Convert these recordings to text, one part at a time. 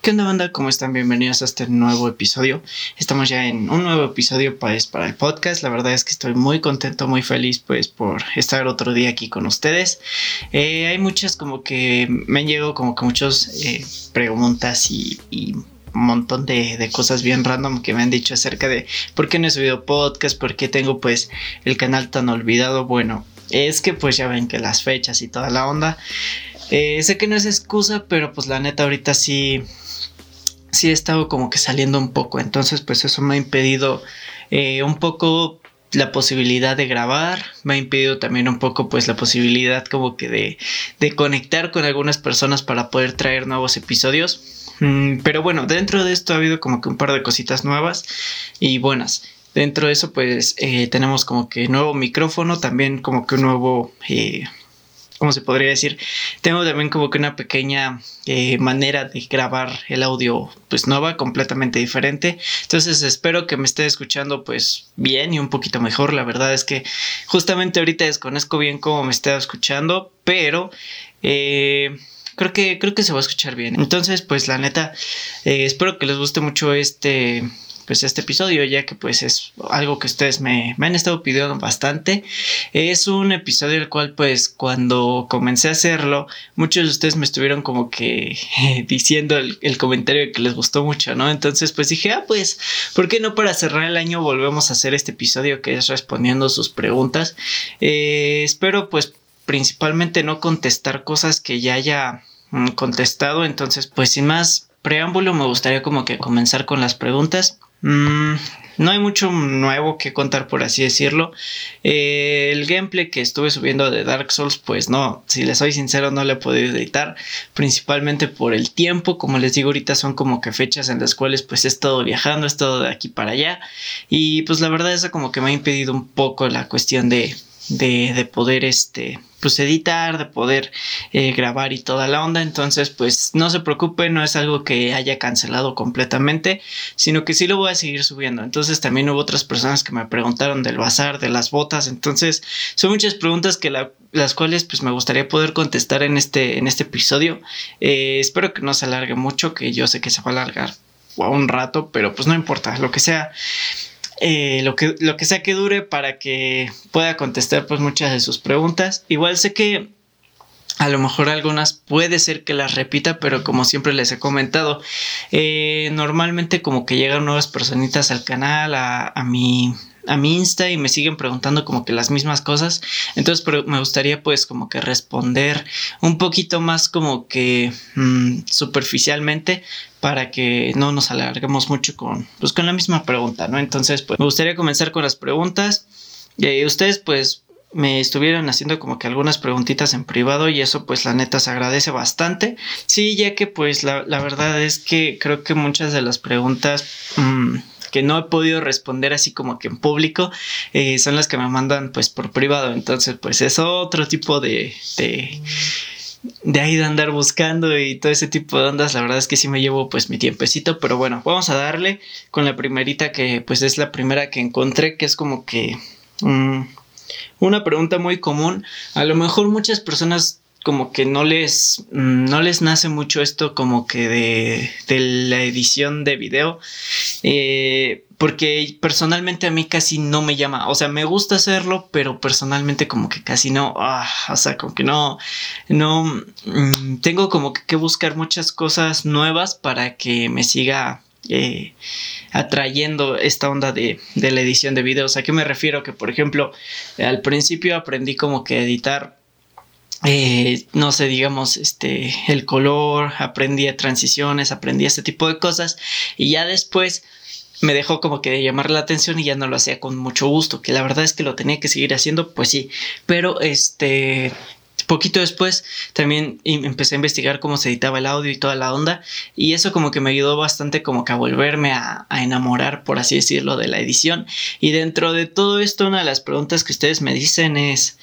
¿Qué onda banda? ¿Cómo están? Bienvenidos a este nuevo episodio. Estamos ya en un nuevo episodio pues, para el podcast. La verdad es que estoy muy contento, muy feliz pues por estar otro día aquí con ustedes. Eh, hay muchas como que me han llegado como que muchas eh, preguntas y, un montón de, de, cosas bien random que me han dicho acerca de por qué no he subido podcast, por qué tengo pues el canal tan olvidado. Bueno, es que pues ya ven que las fechas y toda la onda. Eh, sé que no es excusa, pero pues la neta ahorita sí, sí he estado como que saliendo un poco. Entonces pues eso me ha impedido eh, un poco la posibilidad de grabar, me ha impedido también un poco pues la posibilidad como que de, de conectar con algunas personas para poder traer nuevos episodios. Mm, pero bueno, dentro de esto ha habido como que un par de cositas nuevas y buenas. Dentro de eso pues eh, tenemos como que nuevo micrófono, también como que un nuevo... ¿cómo se podría decir? Tengo también como que una pequeña eh, manera de grabar el audio pues nueva, completamente diferente. Entonces espero que me esté escuchando pues bien y un poquito mejor. La verdad es que justamente ahorita desconozco bien cómo me está escuchando, pero... creo que creo que se va a escuchar bien. Entonces, pues la neta, espero que les guste mucho este pues este episodio, ya que pues es algo que ustedes me, han estado pidiendo bastante. Es un episodio el cual pues cuando comencé a hacerlo, muchos de ustedes me estuvieron como que diciendo el, comentario que les gustó mucho, ¿no? Entonces pues dije, ah, pues, ¿por qué no para cerrar el año volvemos a hacer este episodio que es respondiendo sus preguntas? Eh, espero pues principalmente no contestar cosas que ya haya mm, contestado, entonces pues sin más preámbulo me gustaría como que comenzar con las preguntas. Mm, no hay mucho nuevo que contar, por así decirlo. Eh, el gameplay que estuve subiendo de Dark Souls, pues no, si les soy sincero, no le he podido editar, principalmente por el tiempo. Como les digo, ahorita son como que fechas en las cuales pues he estado viajando, he estado de aquí para allá. Y pues la verdad, eso como que me ha impedido un poco la cuestión de, de, de poder este pues editar, de poder eh, grabar y toda la onda. Entonces, pues no se preocupe, no es algo que haya cancelado completamente, sino que sí lo voy a seguir subiendo. Entonces, también hubo otras personas que me preguntaron del bazar, de las botas. Entonces, son muchas preguntas que las cuales pues me gustaría poder contestar en este, en este episodio. Eh, espero que no se alargue mucho, que yo sé que se va a alargar a un rato, pero pues no importa, lo que sea. Eh, lo, que, lo que sea que dure para que pueda contestar pues muchas de sus preguntas. Igual sé que a lo mejor algunas puede ser que las repita, pero como siempre les he comentado, eh, normalmente como que llegan nuevas personitas al canal, a, a mi a mi Insta y me siguen preguntando como que las mismas cosas. Entonces me gustaría pues como que responder un poquito más como que mm, superficialmente para que no nos alarguemos mucho con, pues, con la misma pregunta, ¿no? Entonces pues me gustaría comenzar con las preguntas. Y ustedes pues me estuvieron haciendo como que algunas preguntitas en privado y eso pues la neta se agradece bastante. Sí, ya que pues la, verdad es que creo que muchas de las preguntas... Mm, que no he podido responder así como que en público eh, son las que me mandan pues por privado. Entonces pues es otro tipo de, de de ahí de andar buscando y todo ese tipo de ondas, la verdad es que sí me llevo pues mi tiempecito, pero bueno, vamos a darle con la primerita que pues es la primera que encontré, que es como que mm, una pregunta muy común, a lo mejor muchas personas como que no les, no les nace mucho esto como que de, de la edición de video. Eh, porque personalmente a mí casi no me llama, o sea, me gusta hacerlo, pero personalmente como que casi no, ah, o sea, como que no, no, mm, tengo como que, buscar muchas cosas nuevas para que me siga eh, atrayendo esta onda de, de, la edición de videos. ¿A qué me refiero? Que por ejemplo, al principio aprendí como que editar eh, no sé, digamos, este, el color, aprendí a transiciones, aprendí este tipo de cosas y ya después me dejó como que de llamar la atención y ya no lo hacía con mucho gusto, que la verdad es que lo tenía que seguir haciendo, pues sí, pero este, poquito después también empecé a investigar cómo se editaba el audio y toda la onda y eso como que me ayudó bastante como que a volverme a, a, enamorar por así decirlo de la edición. Y dentro de todo esto una de las preguntas que ustedes me dicen es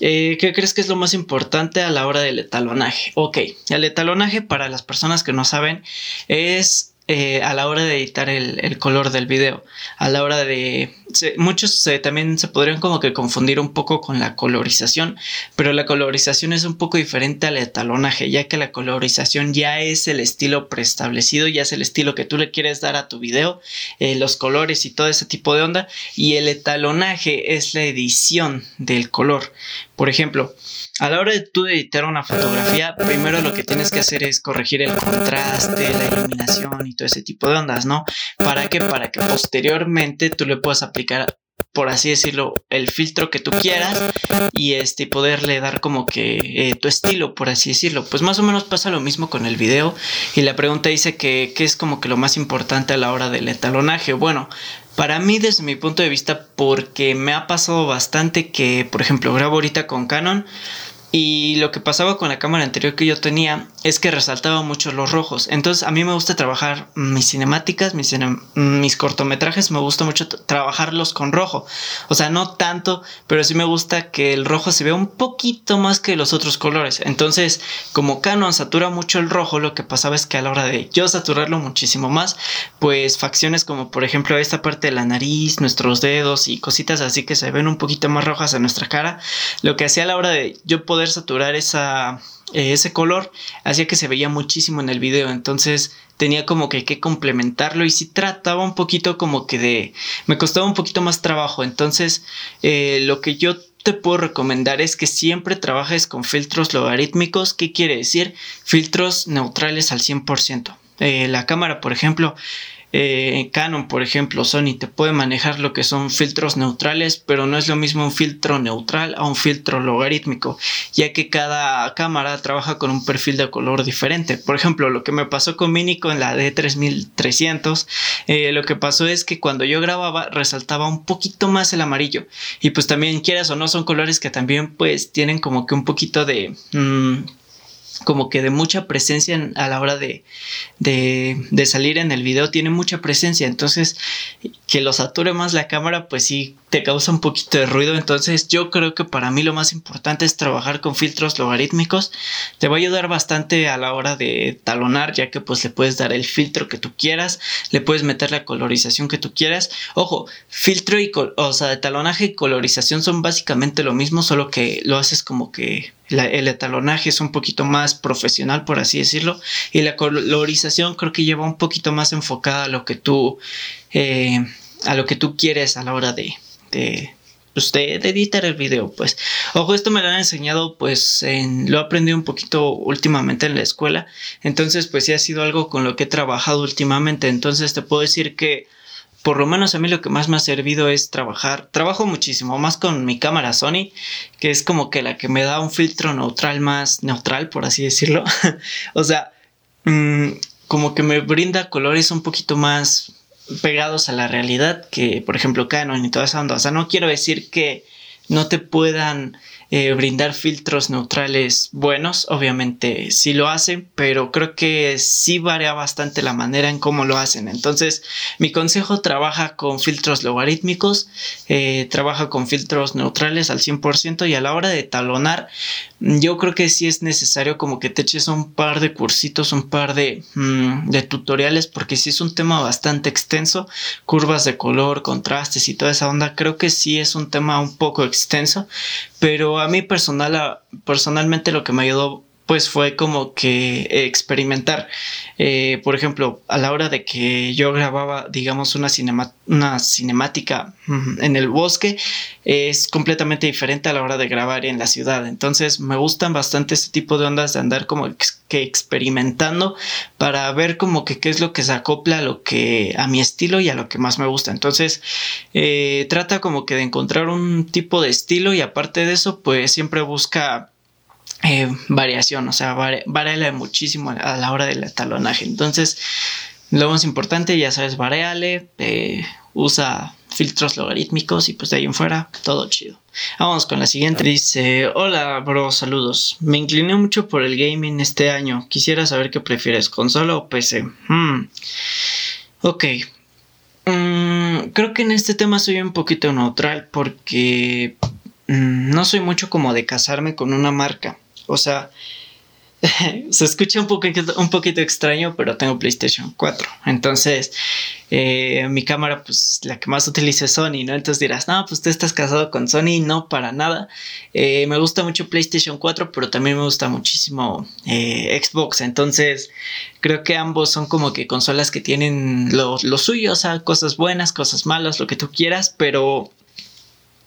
eh, ¿Qué crees que es lo más importante a la hora del etalonaje? Ok, el etalonaje para las personas que no saben es eh, a la hora de editar el, color del video. A la hora de... muchos también se podrían como que confundir un poco con la colorización, pero la colorización es un poco diferente al etalonaje, ya que la colorización ya es el estilo preestablecido, ya es el estilo que tú le quieres dar a tu video, eh, los colores y todo ese tipo de onda, y el etalonaje es la edición del color. Por ejemplo, a la hora de tú editar una fotografía, primero lo que tienes que hacer es corregir el contraste, la iluminación y todo ese tipo de ondas, ¿no? ¿Para qué? Para que posteriormente tú le puedas aplicar por así decirlo, el filtro que tú quieras y este poderle dar como que eh, tu estilo, por así decirlo. Pues más o menos pasa lo mismo con el video y la pregunta dice que qué es como que lo más importante a la hora del etalonaje. Bueno, para mí desde mi punto de vista porque me ha pasado bastante que, por ejemplo, grabo ahorita con Canon y lo que pasaba con la cámara anterior que yo tenía es que resaltaba mucho los rojos. Entonces a mí me gusta trabajar mis cinemáticas, mis, mis, cortometrajes, me gusta mucho trabajarlos con rojo. O sea, no tanto, pero sí me gusta que el rojo se vea un poquito más que los otros colores. Entonces, como Canon satura mucho el rojo, lo que pasaba es que a la hora de yo saturarlo muchísimo más, pues facciones como por ejemplo esta parte de la nariz, nuestros dedos y cositas así que se ven un poquito más rojas en nuestra cara, lo que hacía a la hora de yo poder saturar esa, eh, ese color hacía que se veía muchísimo en el video. Entonces tenía como que que complementarlo y si trataba un poquito como que de me costaba un poquito más trabajo. Entonces eh, lo que yo te puedo recomendar es que siempre trabajes con filtros logarítmicos. ¿qué quiere decir? filtros neutrales al 100% eh, la cámara por ejemplo eh, Canon, por ejemplo, Sony te puede manejar lo que son filtros neutrales, pero no es lo mismo un filtro neutral a un filtro logarítmico, ya que cada cámara trabaja con un perfil de color diferente. Por ejemplo, lo que me pasó con Mini con la D3300, eh, lo que pasó es que cuando yo grababa resaltaba un poquito más el amarillo y pues también quieras o no son colores que también pues tienen como que un poquito de... Mm, como que de mucha presencia a la hora de, de, salir en el video, tiene mucha presencia, entonces que lo sature más la cámara, pues sí, te causa un poquito de ruido, entonces yo creo que para mí lo más importante es trabajar con filtros logarítmicos, te va a ayudar bastante a la hora de talonar, ya que pues le puedes dar el filtro que tú quieras, le puedes meter la colorización que tú quieras, ojo, filtro y, o sea, de talonaje y colorización son básicamente lo mismo, solo que lo haces como que el etalonaje es un poquito más profesional, por así decirlo, y la colorización creo que lleva un poquito más enfocada a lo que tú, eh, a lo que tú quieres a la hora de, de, pues, de, editar el video, pues. Ojo, esto me lo han enseñado, pues, en, lo he aprendido un poquito últimamente en la escuela, entonces, pues, sí ha sido algo con lo que he trabajado últimamente, entonces te puedo decir que por lo menos a mí lo que más me ha servido es trabajar. Trabajo muchísimo más con mi cámara Sony, que es como que la que me da un filtro neutral más neutral, por así decirlo. o sea, mm, como que me brinda colores un poquito más pegados a la realidad que, por ejemplo, Canon y toda esa onda. O sea, no quiero decir que no te puedan eh, brindar filtros neutrales buenos, obviamente sí lo hacen, pero creo que sí varía bastante la manera en cómo lo hacen. Entonces, mi consejo trabaja con filtros logarítmicos, eh, trabaja con filtros neutrales al 100% y a la hora de talonar, yo creo que sí es necesario como que te eches un par de cursitos, un par de, mm, de tutoriales, porque sí es un tema bastante extenso, curvas de color, contrastes y toda esa onda, creo que sí es un tema un poco extenso, pero a mí personal, personalmente lo que me ayudó pues fue como que experimentar. Eh, por ejemplo, a la hora de que yo grababa, digamos, una, una cinemática en el bosque, es completamente diferente a la hora de grabar en la ciudad. Entonces, me gustan bastante este tipo de ondas de andar como que experimentando para ver como que qué es lo que se acopla a lo que a mi estilo y a lo que más me gusta. Entonces, eh, trata como que de encontrar un tipo de estilo y aparte de eso, pues siempre busca eh, variación, o sea, varía muchísimo a la hora del talonaje. Entonces, lo más importante, ya sabes, variale, eh, usa filtros logarítmicos y pues de ahí en fuera, todo chido. Vamos con la siguiente. Dice, hola bro, saludos. Me incliné mucho por el gaming este año. Quisiera saber qué prefieres, consola o PC. Hmm. Ok. Mm, creo que en este tema soy un poquito neutral porque mm, no soy mucho como de casarme con una marca. O sea, se escucha un poquito, un poquito extraño, pero tengo PlayStation 4. Entonces, eh, mi cámara, pues la que más utilizo es Sony, ¿no? Entonces dirás, no, pues tú estás casado con Sony, no, para nada. Eh, me gusta mucho PlayStation 4, pero también me gusta muchísimo eh, Xbox. Entonces, creo que ambos son como que consolas que tienen lo, lo suyo, o sea, cosas buenas, cosas malas, lo que tú quieras, pero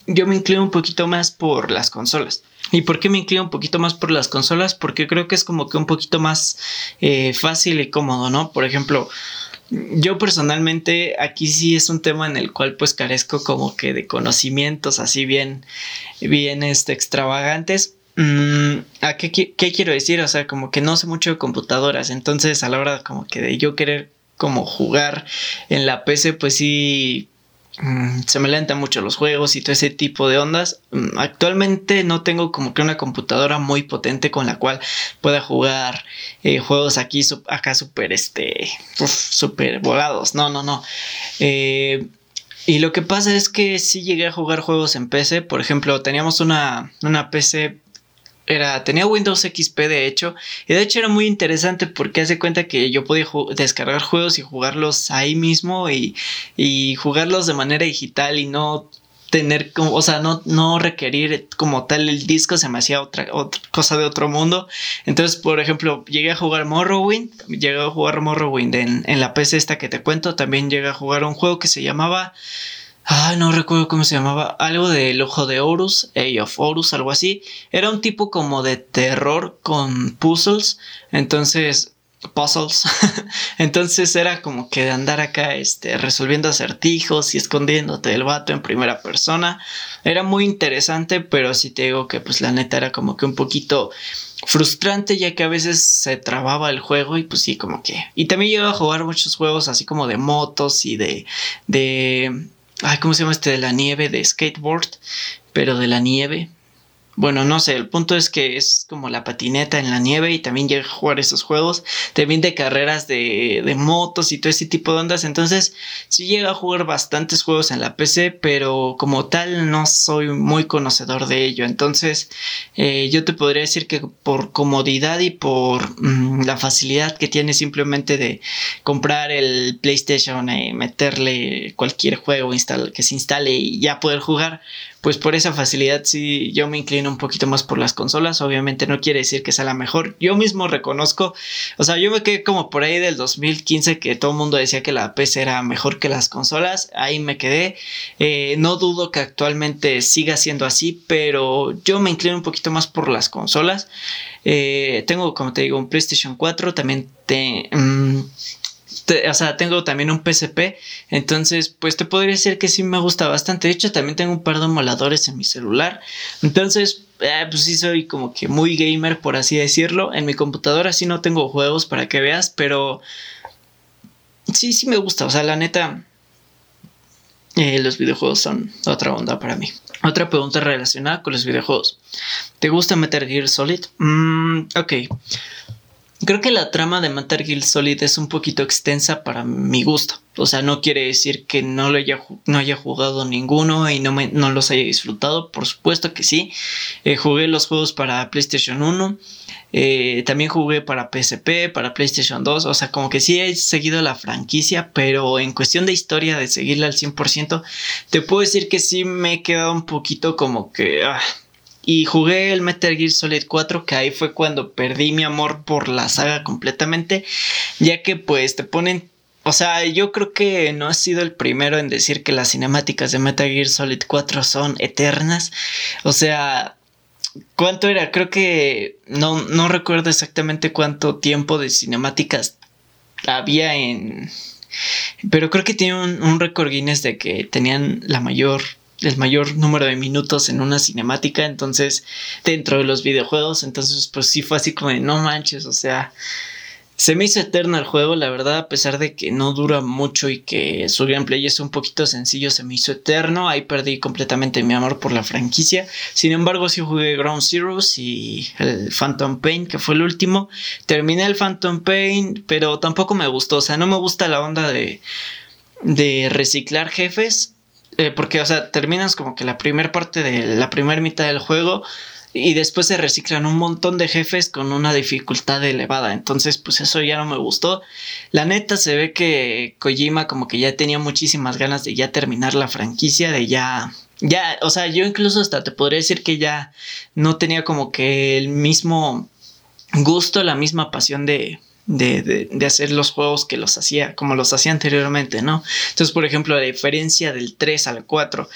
yo me inclino un poquito más por las consolas. ¿Y por qué me inclino un poquito más por las consolas? Porque creo que es como que un poquito más eh, fácil y cómodo, ¿no? Por ejemplo, yo personalmente aquí sí es un tema en el cual pues carezco como que de conocimientos así bien, bien este, extravagantes. Mm, ¿A qué, qué quiero decir? O sea, como que no sé mucho de computadoras, entonces a la hora como que de yo querer como jugar en la PC, pues sí Mm, se me lentan mucho los juegos y todo ese tipo de ondas. Mm, actualmente no tengo como que una computadora muy potente con la cual pueda jugar eh, juegos aquí, acá súper, este, súper volados. No, no, no. Eh, y lo que pasa es que sí llegué a jugar juegos en PC. Por ejemplo, teníamos una, una PC era, tenía Windows XP de hecho, y de hecho era muy interesante porque hace cuenta que yo podía descargar juegos y jugarlos ahí mismo y, y jugarlos de manera digital y no tener como, o sea, no, no requerir como tal el disco, se me hacía otra, otra cosa de otro mundo. Entonces, por ejemplo, llegué a jugar Morrowind, llegué a jugar Morrowind en, en la PC esta que te cuento, también llegué a jugar un juego que se llamaba Ah, no recuerdo cómo se llamaba. Algo del ojo de Horus, Age of Horus, algo así. Era un tipo como de terror con puzzles. Entonces, puzzles. Entonces era como que de andar acá, este, resolviendo acertijos y escondiéndote del vato en primera persona. Era muy interesante, pero sí te digo que pues la neta era como que un poquito frustrante ya que a veces se trababa el juego y pues sí como que y también llego a jugar muchos juegos así como de motos y de de Ay, ¿cómo se llama este de la nieve? De skateboard, pero de la nieve. Bueno, no sé, el punto es que es como la patineta en la nieve y también llega a jugar esos juegos, también de carreras de, de motos y todo ese tipo de ondas, entonces sí llega a jugar bastantes juegos en la PC, pero como tal no soy muy conocedor de ello, entonces eh, yo te podría decir que por comodidad y por mm, la facilidad que tiene simplemente de comprar el PlayStation y meterle cualquier juego que se instale y ya poder jugar, pues por esa facilidad sí yo me inclino un poquito más por las consolas. Obviamente no quiere decir que sea la mejor. Yo mismo reconozco, o sea, yo me quedé como por ahí del 2015 que todo el mundo decía que la PC era mejor que las consolas. Ahí me quedé. Eh, no dudo que actualmente siga siendo así, pero yo me inclino un poquito más por las consolas. Eh, tengo, como te digo, un PlayStation 4. También te... O sea, tengo también un PSP, entonces pues te podría decir que sí me gusta bastante. De hecho, también tengo un par de emuladores en mi celular. Entonces, eh, pues sí soy como que muy gamer, por así decirlo. En mi computadora sí no tengo juegos para que veas, pero sí, sí me gusta. O sea, la neta, eh, los videojuegos son otra onda para mí. Otra pregunta relacionada con los videojuegos. ¿Te gusta Metal Gear Solid? Mm, ok. Creo que la trama de Metal Gear Solid es un poquito extensa para mi gusto. O sea, no quiere decir que no, lo haya, no haya jugado ninguno y no, me, no los haya disfrutado. Por supuesto que sí. Eh, jugué los juegos para PlayStation 1. Eh, también jugué para PSP, para PlayStation 2. O sea, como que sí he seguido la franquicia. Pero en cuestión de historia, de seguirla al 100%, te puedo decir que sí me he quedado un poquito como que... Ah, y jugué el Metal Gear Solid 4, que ahí fue cuando perdí mi amor por la saga completamente, ya que pues te ponen, o sea, yo creo que no he sido el primero en decir que las cinemáticas de Metal Gear Solid 4 son eternas, o sea, ¿cuánto era? Creo que no, no recuerdo exactamente cuánto tiempo de cinemáticas había en... Pero creo que tiene un, un récord Guinness de que tenían la mayor el mayor número de minutos en una cinemática, entonces dentro de los videojuegos, entonces pues sí fue así como de no manches, o sea, se me hizo eterno el juego, la verdad, a pesar de que no dura mucho y que su gameplay es un poquito sencillo, se me hizo eterno, ahí perdí completamente mi amor por la franquicia, sin embargo sí jugué Ground Zeroes y el Phantom Pain, que fue el último, terminé el Phantom Pain, pero tampoco me gustó, o sea, no me gusta la onda de de reciclar jefes eh, porque, o sea, terminas como que la primera parte de la primera mitad del juego y después se reciclan un montón de jefes con una dificultad elevada. Entonces, pues eso ya no me gustó. La neta se ve que Kojima como que ya tenía muchísimas ganas de ya terminar la franquicia, de ya ya, o sea, yo incluso hasta te podría decir que ya no tenía como que el mismo gusto, la misma pasión de, de, de, de, hacer los juegos que los hacía, como los hacía anteriormente, ¿no? Entonces, por ejemplo, la diferencia del 3 al 4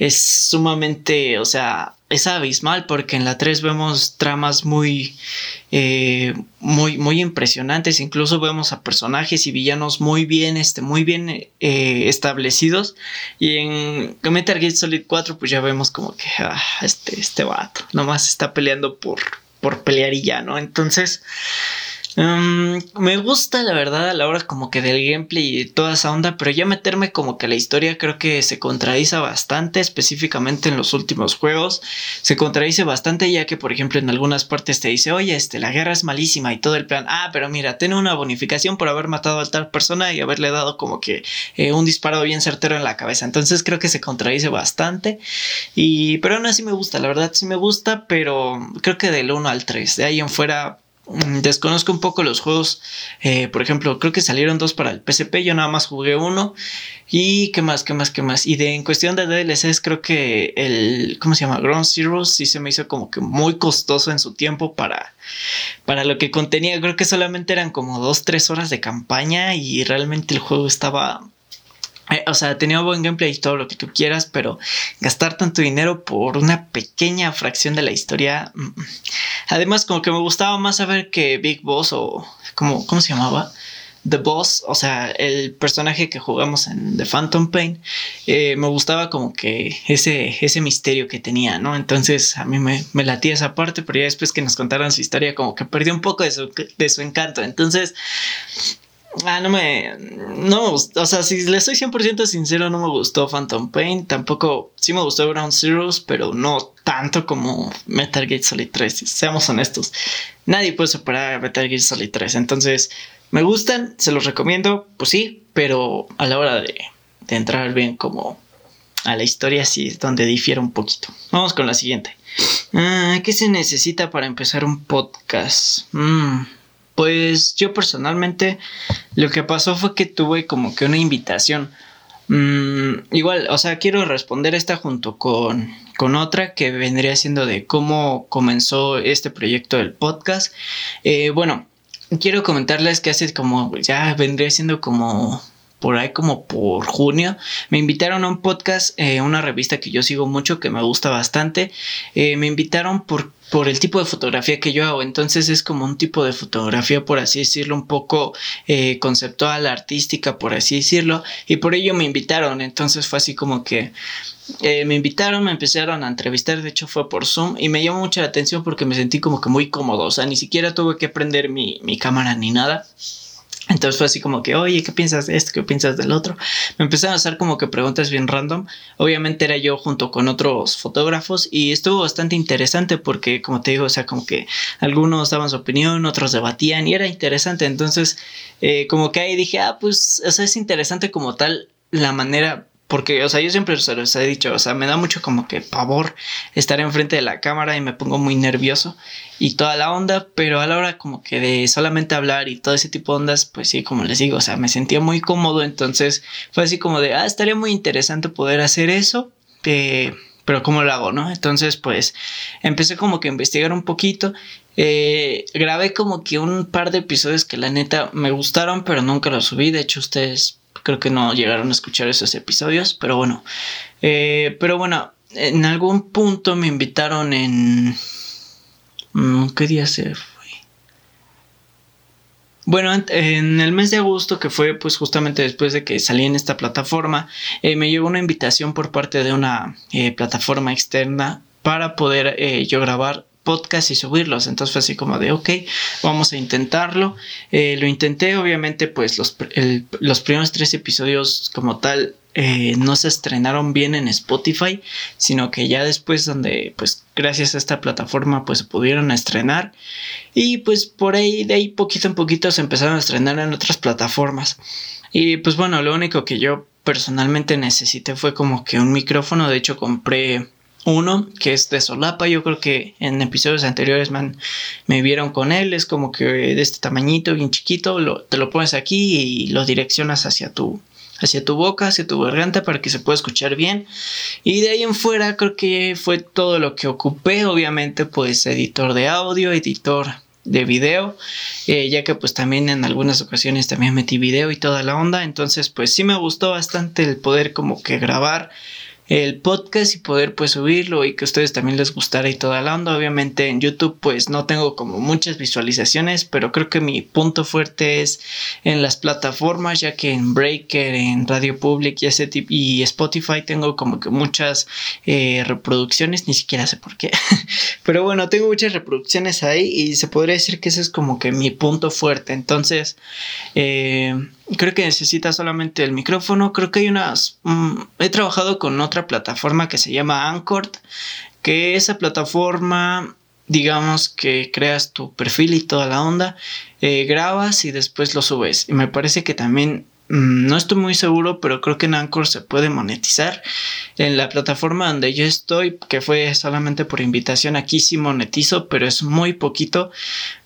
es sumamente, o sea, es abismal porque en la 3 vemos tramas muy, eh, muy, muy impresionantes, incluso vemos a personajes y villanos muy bien, este, muy bien eh, establecidos y en Metal Gear Solid 4 pues ya vemos como que ah, este, este vato nomás está peleando por, por pelear y ya, ¿no? Entonces... Um, me gusta la verdad a la hora como que del gameplay y toda esa onda, pero ya meterme como que la historia creo que se contradice bastante, específicamente en los últimos juegos. Se contradice bastante ya que por ejemplo en algunas partes te dice, oye, este, la guerra es malísima y todo el plan, ah, pero mira, tiene una bonificación por haber matado a tal persona y haberle dado como que eh, un disparo bien certero en la cabeza. Entonces creo que se contradice bastante. Y, pero aún así me gusta, la verdad sí me gusta, pero creo que del 1 al 3, de ahí en fuera desconozco un poco los juegos. Eh, por ejemplo, creo que salieron dos para el PSP. Yo nada más jugué uno. Y qué más, qué más, qué más. Y de en cuestión de DLCs, creo que el. ¿Cómo se llama? Ground Zero sí se me hizo como que muy costoso en su tiempo para. Para lo que contenía. Creo que solamente eran como dos, tres horas de campaña. Y realmente el juego estaba eh, o sea, tenía buen gameplay y todo lo que tú quieras, pero gastar tanto dinero por una pequeña fracción de la historia. Mm. Además, como que me gustaba más saber que Big Boss o. ¿Cómo, cómo se llamaba? The Boss, o sea, el personaje que jugamos en The Phantom Pain, eh, me gustaba como que ese, ese misterio que tenía, ¿no? Entonces a mí me, me latía esa parte, pero ya después que nos contaran su historia, como que perdió un poco de su, de su encanto. Entonces, Ah, no me. No me gustó. O sea, si le soy 100% sincero, no me gustó Phantom Pain. Tampoco. Sí me gustó Ground Zeroes, pero no tanto como Metal Gear Solid 3. Seamos honestos. Nadie puede superar Metal Gear Solid 3. Entonces, me gustan, se los recomiendo. Pues sí, pero a la hora de, de entrar bien como a la historia, sí es donde difiere un poquito. Vamos con la siguiente. Ah, ¿Qué se necesita para empezar un podcast? Mmm. Pues yo personalmente lo que pasó fue que tuve como que una invitación. Mm, igual, o sea, quiero responder esta junto con, con otra que vendría siendo de cómo comenzó este proyecto del podcast. Eh, bueno, quiero comentarles que hace como, ya vendría siendo como por ahí como por junio, me invitaron a un podcast, eh, una revista que yo sigo mucho, que me gusta bastante. Eh, me invitaron por por el tipo de fotografía que yo hago. Entonces es como un tipo de fotografía, por así decirlo, un poco eh, conceptual, artística, por así decirlo. Y por ello me invitaron. Entonces fue así como que me invitaron, me empezaron a entrevistar. De hecho fue por Zoom y me llamó mucha atención porque me sentí como que muy cómodo. O sea, ni siquiera tuve que prender mi, mi cámara ni nada. Entonces fue así como que, oye, ¿qué piensas de esto? ¿Qué piensas del otro? Me empezaron a hacer como que preguntas bien random. Obviamente era yo junto con otros fotógrafos y estuvo bastante interesante porque, como te digo, o sea, como que algunos daban su opinión, otros debatían y era interesante. Entonces, eh, como que ahí dije, ah, pues, o sea, es interesante como tal la manera porque, o sea, yo siempre se los he dicho, o sea, me da mucho como que pavor estar enfrente de la cámara y me pongo muy nervioso y toda la onda, pero a la hora como que de solamente hablar y todo ese tipo de ondas, pues sí, como les digo, o sea, me sentía muy cómodo, entonces fue así como de, ah, estaría muy interesante poder hacer eso, eh, pero ¿cómo lo hago, no? Entonces, pues empecé como que a investigar un poquito. Eh, grabé como que un par de episodios que la neta me gustaron, pero nunca los subí. De hecho, ustedes creo que no llegaron a escuchar esos episodios, pero bueno. Eh, pero bueno, en algún punto me invitaron en... Mm, ¿Qué día se fue? Bueno, en el mes de agosto, que fue pues justamente después de que salí en esta plataforma, eh, me llegó una invitación por parte de una eh, plataforma externa para poder yo grabar podcast y subirlos. Entonces fue así como de, ok, vamos a intentarlo. Eh, lo intenté, obviamente, pues los, los, primeros tres episodios como tal eh, no se estrenaron bien en Spotify, sino que ya después donde, pues gracias a esta plataforma, pues se pudieron estrenar. Y pues por ahí, de ahí poquito en poquito se empezaron a estrenar en otras plataformas. Y pues bueno, lo único que yo personalmente necesité fue como que un micrófono. De hecho, compré uno que es de solapa. Yo creo que en episodios anteriores man, me vieron con él. Es como que de este tamañito, bien chiquito. te lo pones aquí y lo direccionas hacia tu, hacia tu boca, hacia tu garganta para que se pueda escuchar bien. Y de ahí en fuera creo que fue todo lo que ocupé. Obviamente pues editor de audio, editor de video, eh, ya que pues también en algunas ocasiones también metí video y toda la onda. Entonces pues sí me gustó bastante el poder como que grabar el podcast y poder pues subirlo y que a ustedes también les gustara y toda la onda. Obviamente en YouTube pues no tengo como muchas visualizaciones, pero creo que mi punto fuerte es en las plataformas, ya que en Breaker, en Radio Public y, ese y Spotify tengo como que muchas eh, reproducciones, ni siquiera sé por qué, pero bueno, tengo muchas reproducciones ahí y se podría decir que ese es como que mi punto fuerte. Entonces, eh, creo que necesita solamente el micrófono. Creo que hay unas... Mm, he trabajado con otra plataforma que se llama Anchor, que esa plataforma, digamos que creas tu perfil y toda la onda, eh, grabas y después lo subes. Y me parece que también... Mm, no estoy muy seguro, pero creo que en Anchor se puede monetizar. En la plataforma donde yo estoy, que fue solamente por invitación, aquí sí monetizo, pero es muy poquito.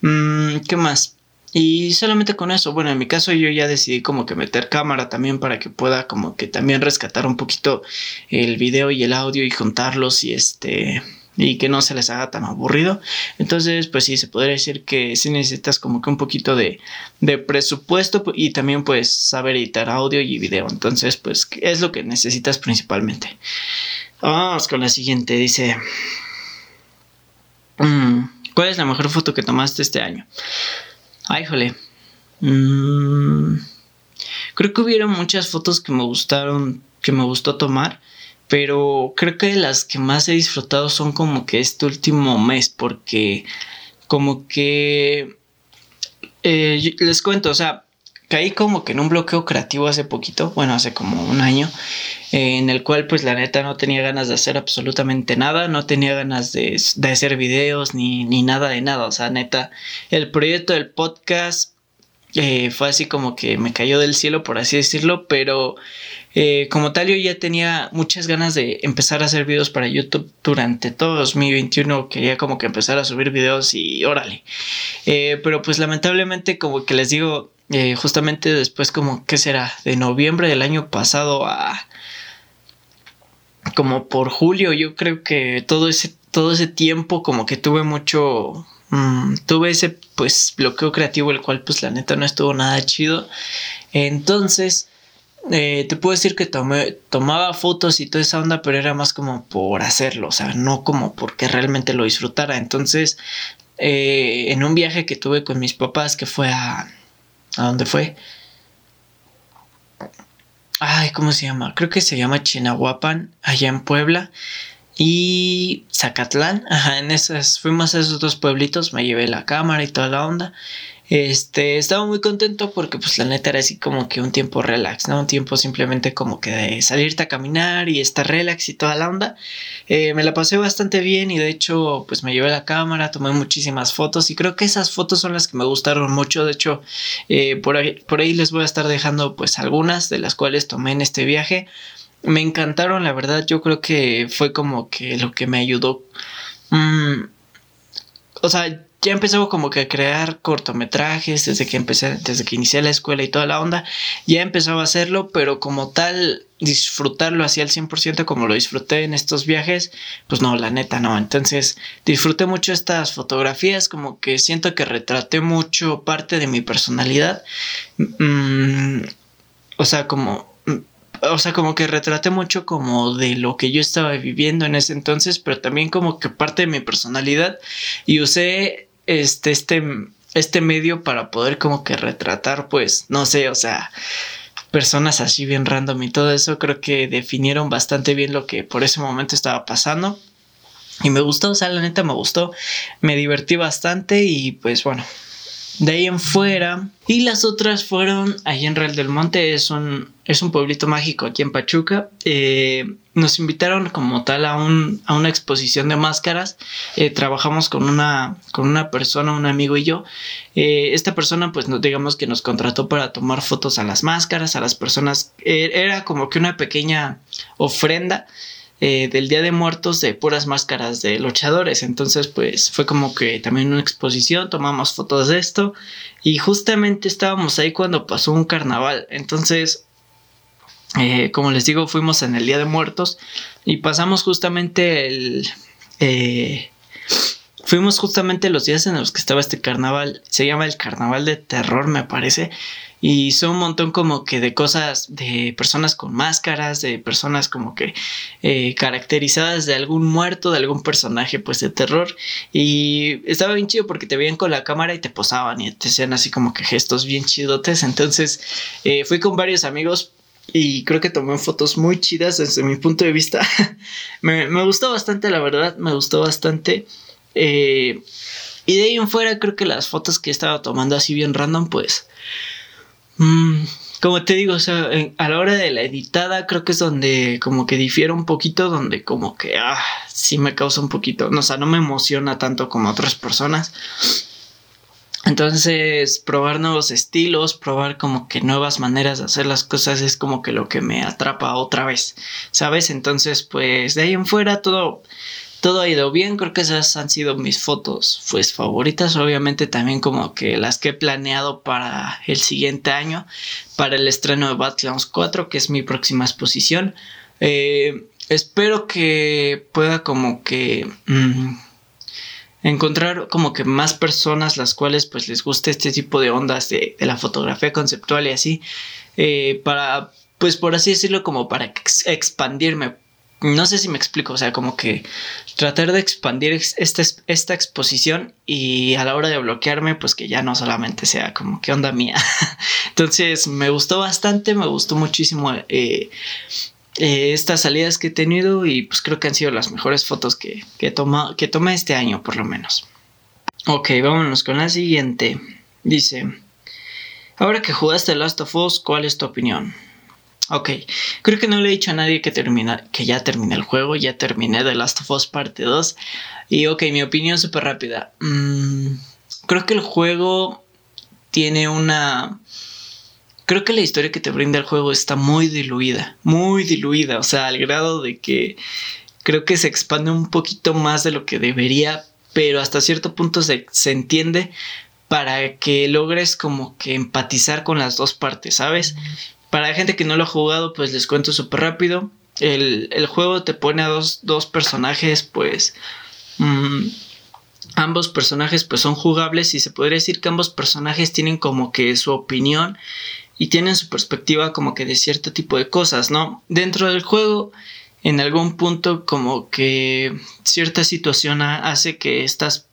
Mm, ¿Qué más? Y solamente con eso, bueno, en mi caso yo ya decidí como que meter cámara también para que pueda como que también rescatar un poquito el video y el audio y juntarlos y este y que no se les haga tan aburrido. Entonces, pues sí, se podría decir que sí necesitas como que un poquito de, de presupuesto y también pues saber editar audio y video. Entonces, pues es lo que necesitas principalmente. Vamos con la siguiente, dice... Mm, ¿Cuál es la mejor foto que tomaste este año? Ay, jole. Mm, creo que hubieron muchas fotos que me gustaron, que me gustó tomar, pero creo que las que más he disfrutado son como que este último mes, porque como que eh, les cuento, o sea, caí como que en un bloqueo creativo hace poquito, bueno, hace como un año, en el cual pues la neta no tenía ganas de hacer absolutamente nada, no tenía ganas de, hacer videos ni, ni, nada de nada, o sea, neta, el proyecto del podcast eh, fue así como que me cayó del cielo, por así decirlo, pero eh, como tal yo ya tenía muchas ganas de empezar a hacer videos para YouTube durante todo 2021, quería como que empezar a subir videos y órale, eh, pero pues lamentablemente como que les digo, justamente después como, ¿qué será? De noviembre del año pasado a como por julio, yo creo que todo ese, todo ese tiempo como que tuve mucho, mm, tuve ese pues bloqueo creativo, el cual pues la neta no estuvo nada chido. Entonces, eh, te puedo decir que tomé, tomaba fotos y toda esa onda, pero era más como por hacerlo, o sea, no como porque realmente lo disfrutara. Entonces, eh, en un viaje que tuve con mis papás, que fue a... ¿A dónde fue? Ay, ¿cómo se llama? Creo que se llama Chinahuapan, allá en Puebla. Y Zacatlán, ajá, en esas fuimos a esos dos pueblitos, me llevé la cámara y toda la onda. Este, estaba muy contento porque pues la neta era así como que un tiempo relax, ¿no? Un tiempo simplemente como que de salirte a caminar y estar relax y toda la onda. Eh, me la pasé bastante bien y de hecho pues me llevé la cámara, tomé muchísimas fotos y creo que esas fotos son las que me gustaron mucho. De hecho, eh, por, ahí, por ahí les voy a estar dejando pues algunas de las cuales tomé en este viaje. Me encantaron, la verdad, yo creo que fue como que lo que me ayudó. Mm, o sea, ya empezó como que a crear cortometrajes desde que empecé, desde que inicié la escuela y toda la onda, ya empezaba a hacerlo, pero como tal, disfrutarlo así al 100% como lo disfruté en estos viajes, pues no, la neta no. Entonces, disfruté mucho estas fotografías, como que siento que retraté mucho parte de mi personalidad. Mm, o sea, como o sea, como que retraté mucho como de lo que yo estaba viviendo en ese entonces, pero también como que parte de mi personalidad y usé este, este, este medio para poder como que retratar, pues, no sé, o sea, personas así bien random y todo eso, creo que definieron bastante bien lo que por ese momento estaba pasando. Y me gustó, o sea, la neta me gustó, me divertí bastante y pues bueno, de ahí en fuera. Y las otras fueron allá en Real del Monte, es un, es un pueblito mágico aquí en Pachuca. Eh, nos invitaron como tal a, un, a una exposición de máscaras. Eh, trabajamos con una, con una persona, un amigo y yo. Eh, esta persona, pues digamos que nos contrató para tomar fotos a las máscaras, a las personas. era como que una pequeña ofrenda eh, del Día de Muertos de puras máscaras de luchadores. Entonces, pues fue como que también una exposición, tomamos fotos de esto y justamente estábamos ahí cuando pasó un carnaval. Entonces, eh, como les digo, fuimos en el Día de Muertos y pasamos justamente el... Eh, fuimos justamente los días en los que estaba este carnaval. Se llama el Carnaval de Terror, me parece. Y son un montón como que de cosas, de personas con máscaras, de personas como que eh, caracterizadas de algún muerto, de algún personaje pues de terror. Y estaba bien chido porque te veían con la cámara y te posaban y te hacían así como que gestos bien chidotes. Entonces eh, fui con varios amigos y creo que tomé fotos muy chidas desde mi punto de vista. me, gustó bastante, la verdad, me gustó bastante. Eh, y de ahí en fuera creo que las fotos que estaba tomando así bien random, pues Mm, como te digo, a la hora de la editada creo que es donde como que difiere un poquito, donde como que, ah, sí me causa un poquito, no, o sea, no me emociona tanto como otras personas. Entonces, probar nuevos estilos, probar como que nuevas maneras de hacer las cosas es como que lo que me atrapa otra vez, ¿sabes? Entonces, pues de ahí en fuera todo todo ha ido bien, creo que esas han sido mis fotos pues favoritas, obviamente también como que las que he planeado para el siguiente año, para el estreno de Battletoads 4, que es mi próxima exposición. Eh, espero que pueda como que mm, encontrar como que más personas las cuales pues les guste este tipo de ondas de, la fotografía conceptual y así, eh, para pues por así decirlo como para expandirme no sé si me explico, o sea, como que tratar de expandir esta, esta exposición y a la hora de bloquearme, pues que ya no solamente sea como que onda mía. Entonces, me gustó bastante, me gustó muchísimo eh, eh, estas salidas que he tenido y pues creo que han sido las mejores fotos que, que, toma, que tomé este año, por lo menos. Ok, vámonos con la siguiente. Dice, ahora que jugaste Last of Us, ¿cuál es tu opinión? Ok, creo que no le he dicho a nadie que, termina, que ya terminé el juego, ya terminé The Last of Us parte 2. Y ok, mi opinión súper rápida. Mm, creo que el juego tiene una... Creo que la historia que te brinda el juego está muy diluida, muy diluida, o sea, al grado de que creo que se expande un poquito más de lo que debería, pero hasta cierto punto se, se entiende para que logres como que empatizar con las dos partes, ¿sabes? Para la gente que no lo ha jugado, pues les cuento súper rápido. El, juego te pone a dos, personajes, pues... Mm, ambos personajes pues son jugables y se podría decir que ambos personajes tienen como que su opinión y tienen su perspectiva como que de cierto tipo de cosas, ¿no? Dentro del juego, en algún punto como que cierta situación hace que estas,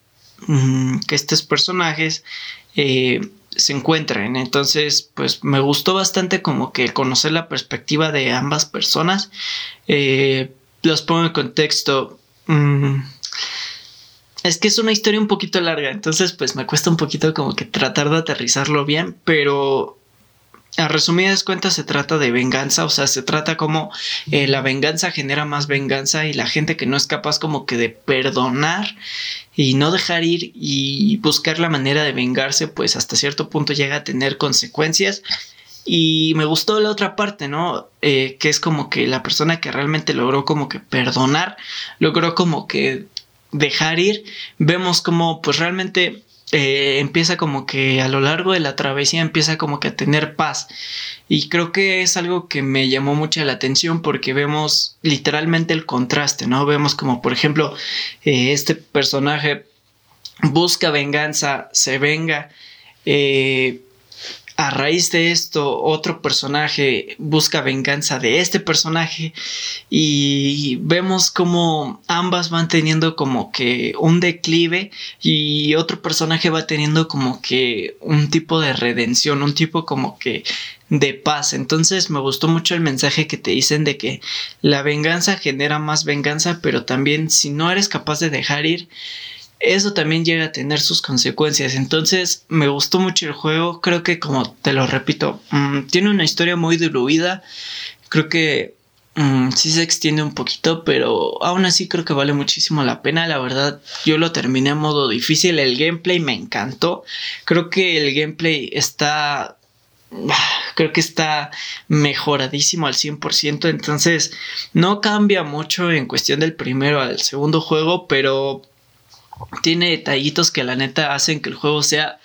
mm, que estos personajes eh, se encuentren. Entonces, pues me gustó bastante como que conocer la perspectiva de ambas personas. Eh, los pongo en contexto. Mm, es que es una historia un poquito larga, entonces pues me cuesta un poquito como que tratar de aterrizarlo bien, pero a resumidas cuentas se trata de venganza, o sea, se trata como eh, la venganza genera más venganza y la gente que no es capaz como que de perdonar y no dejar ir y buscar la manera de vengarse, pues hasta cierto punto llega a tener consecuencias. Y me gustó la otra parte, ¿no? Eh, que es como que la persona que realmente logró como que perdonar, logró como que dejar ir. Vemos como pues realmente eh, empieza como que a lo largo de la travesía empieza como que a tener paz. Y creo que es algo que me llamó mucho la atención porque vemos literalmente el contraste, ¿no? Vemos como por ejemplo eh, este personaje busca venganza, se venga, eh, a raíz de esto otro personaje busca venganza de este personaje y vemos como ambas van teniendo como que un declive y otro personaje va teniendo como que un tipo de redención, un tipo como que de paz. Entonces me gustó mucho el mensaje que te dicen de que la venganza genera más venganza, pero también si no eres capaz de dejar ir, eso también llega a tener sus consecuencias. Entonces me gustó mucho el juego. Creo que como te lo repito, mm, tiene una historia muy diluida. Creo que mm, sí se extiende un poquito, pero aún así creo que vale muchísimo la pena. La verdad, yo lo terminé a modo difícil. El gameplay me encantó. Creo que el gameplay está creo que está mejoradísimo al 100%, entonces no cambia mucho en cuestión del primero al segundo juego, pero tiene detallitos que la neta hacen que el juego sea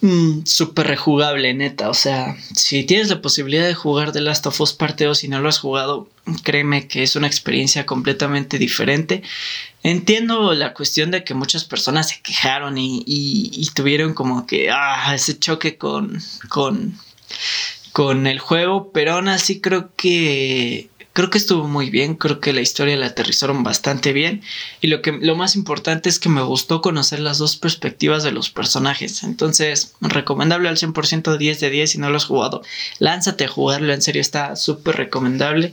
mm, súper rejugable, neta. O sea, si tienes la posibilidad de jugar The Last of Us Parte 2 y no lo has jugado, créeme que es una experiencia completamente diferente. Entiendo la cuestión de que muchas personas se quejaron y, y, tuvieron como que ah, ese choque con, con, con el juego, pero aún así creo que creo que estuvo muy bien, creo que la historia la aterrizaron bastante bien y lo que lo más importante es que me gustó conocer las dos perspectivas de los personajes. Entonces, recomendable al 100% 10 de 10 si no lo has jugado. Lánzate a jugarlo, en serio está súper recomendable.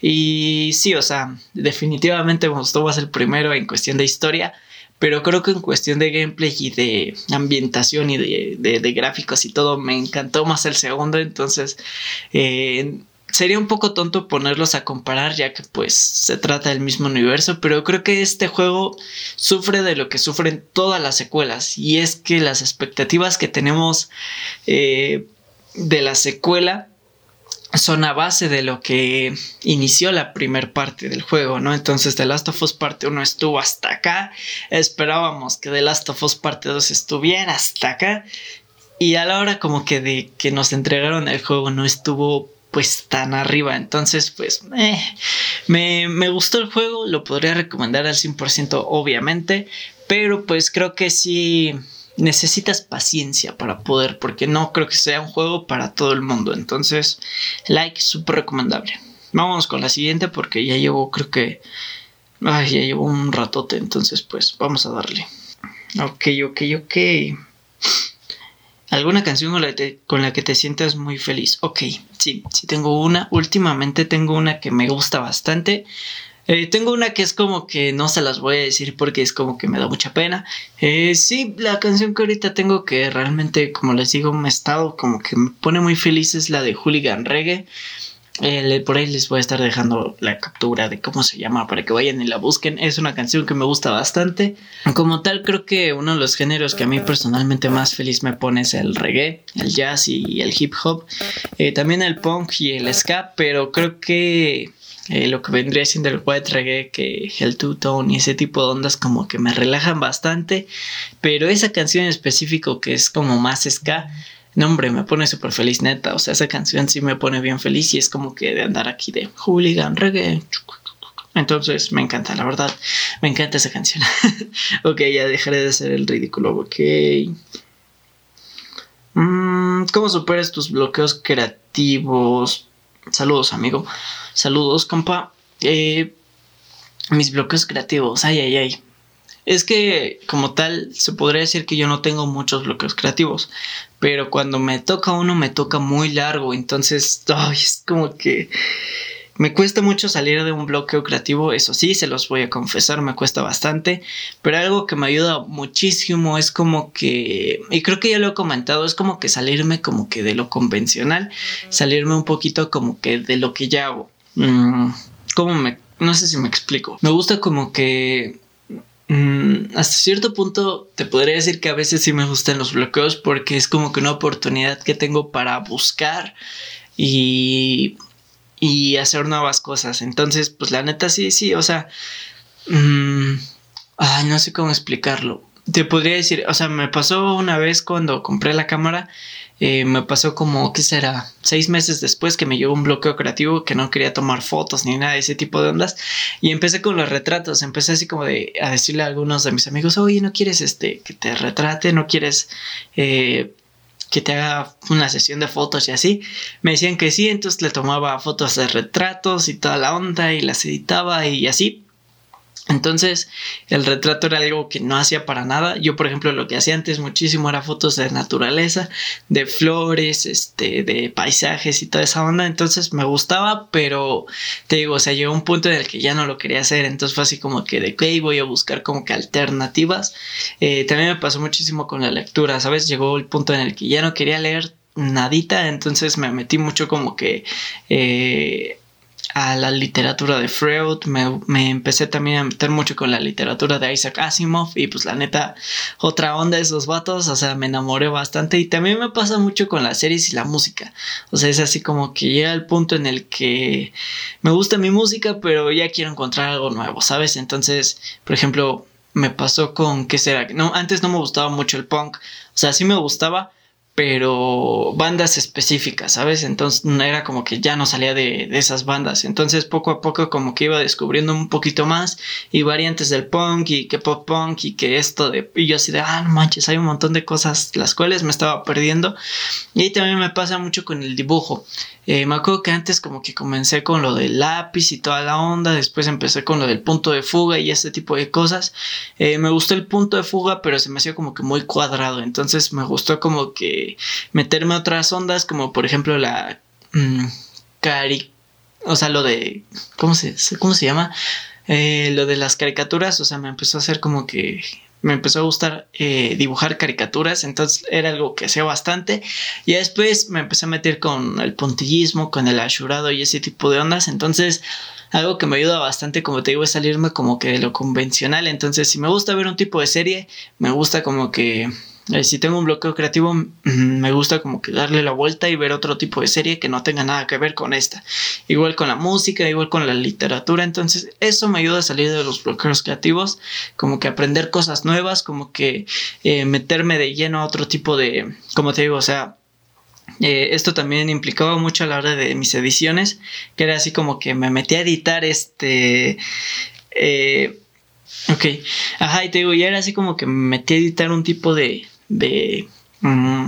Y sí, o sea, definitivamente me gustó más el primero en cuestión de historia. Pero creo que en cuestión de gameplay y de ambientación y de, de, gráficos y todo, me encantó más el segundo. Entonces, eh, sería un poco tonto ponerlos a comparar ya que pues se trata del mismo universo, pero creo que este juego sufre de lo que sufren todas las secuelas y es que las expectativas que tenemos eh, de la secuela son a base de lo que inició la primera parte del juego, ¿no? Entonces The Last of Us parte 1 estuvo hasta acá, esperábamos que The Last of Us parte 2 estuviera hasta acá y a la hora como que de que nos entregaron el juego no estuvo pues tan arriba. Entonces, pues eh, me, me, gustó el juego, lo podría recomendar al 100% obviamente, pero pues creo que sí necesitas paciencia para poder, porque no creo que sea un juego para todo el mundo. Entonces, like, súper recomendable. Vamos con la siguiente porque ya llevo, creo que... Ay, ya llevo un ratote, entonces pues vamos a darle. Ok, ok, ok. ¿Alguna canción con la, que te sientas muy feliz? Ok, sí, sí tengo una. Últimamente tengo una que me gusta bastante. Eh, tengo una que es como que no se las voy a decir porque es como que me da mucha pena. Eh, sí, la canción que ahorita tengo que realmente, como les digo, me estado como que me pone muy feliz es la de Hooligan Reggae. Eh, por ahí les voy a estar dejando la captura de cómo se llama para que vayan y la busquen. Es una canción que me gusta bastante. Como tal, creo que uno de los géneros que a mí personalmente más feliz me pone es el reggae, el jazz y el hip hop. Eh, también el punk y el ska, pero creo que eh, lo que vendría siendo el white reggae, que el two-tone y ese tipo de ondas como que me relajan bastante. Pero esa canción en específico que es como más ska no, hombre, me pone súper feliz, neta. O sea, esa canción sí me pone bien feliz y es como que de andar aquí de hooligan, reggae. Entonces, me encanta, la verdad. Me encanta esa canción. ok, ya dejaré de hacer el ridículo, ok. Mm, ¿Cómo superas tus bloqueos creativos? Saludos, amigo. Saludos, compa. Eh, mis bloqueos creativos, ay, ay, ay. Es que como tal se podría decir que yo no tengo muchos bloqueos creativos, pero cuando me toca uno me toca muy largo, entonces es como que me cuesta mucho salir de un bloqueo creativo, eso sí, se los voy a confesar, me cuesta bastante, pero algo que me ayuda muchísimo es como que, y creo que ya lo he comentado, es como que salirme como que de lo convencional, salirme un poquito como que de lo que ya hago. Mm, como me, no sé si me explico. Me gusta como que Mm, hasta cierto punto te podría decir que a veces sí me gustan los bloqueos porque es como que una oportunidad que tengo para buscar y, y hacer nuevas cosas. Entonces, pues la neta sí, sí, o sea, mm, ay, no sé cómo explicarlo. Te podría decir, o sea, me pasó una vez cuando compré la cámara eh, me pasó como, ¿qué será? Seis meses después que me llegó un bloqueo creativo que no quería tomar fotos ni nada de ese tipo de ondas. Y empecé con los retratos. Empecé así como de a decirle a algunos de mis amigos, oye, ¿no quieres este que te retrate? ¿No quieres eh, que te haga una sesión de fotos y así? Me decían que sí, entonces le tomaba fotos de retratos y toda la onda y las editaba y así. Entonces, el retrato era algo que no hacía para nada. Yo, por ejemplo, lo que hacía antes muchísimo era fotos de naturaleza, de flores, este, de paisajes y toda esa onda. Entonces me gustaba, pero te digo, o sea, llegó un punto en el que ya no lo quería hacer. Entonces fue así como que de que voy a buscar como que alternativas. Eh, también me pasó muchísimo con la lectura, ¿sabes? Llegó el punto en el que ya no quería leer nadita. Entonces me metí mucho como que. Eh, a la literatura de Freud, me, empecé también a meter mucho con la literatura de Isaac Asimov y pues la neta, otra onda de esos vatos, o sea, me enamoré bastante y también me pasa mucho con las series y la música, o sea, es así como que llega el punto en el que me gusta mi música, pero ya quiero encontrar algo nuevo, ¿sabes? Entonces, por ejemplo, me pasó con, ¿qué será? No, antes no me gustaba mucho el punk, o sea, sí me gustaba, pero bandas específicas, ¿sabes? Entonces era como que ya no salía de, de, esas bandas. Entonces poco a poco como que iba descubriendo un poquito más y variantes del punk y que pop punk y que esto de... Y yo así de, ah, no manches, hay un montón de cosas las cuales me estaba perdiendo. Y también me pasa mucho con el dibujo. Eh, me acuerdo que antes como que comencé con lo del lápiz y toda la onda, después empecé con lo del punto de fuga y ese tipo de cosas. Eh, me gustó el punto de fuga, pero se me hacía como que muy cuadrado, entonces me gustó como que meterme otras ondas, como por ejemplo la mm, cari... O sea, lo de... ¿Cómo se, cómo se llama? Eh, lo de las caricaturas, o sea, me empezó a hacer como que me empezó a gustar eh, dibujar caricaturas, entonces era algo que hacía bastante. Y después me empecé a meter con el puntillismo, con el ashurado y ese tipo de ondas. Entonces, algo que me ayuda bastante, como te digo, es salirme como que de lo convencional. Entonces, si me gusta ver un tipo de serie, me gusta como que eh, si tengo un bloqueo creativo, me gusta como que darle la vuelta y ver otro tipo de serie que no tenga nada que ver con esta. Igual con la música, igual con la literatura. Entonces, eso me ayuda a salir de los bloqueos creativos, como que aprender cosas nuevas, como que eh, meterme de lleno a otro tipo de, como te digo, o sea, eh, esto también implicaba mucho a la hora de mis ediciones, que era así como que me metí a editar este... ok, ajá, y te digo, ya era así como que me metí a editar un tipo de, de... Mm,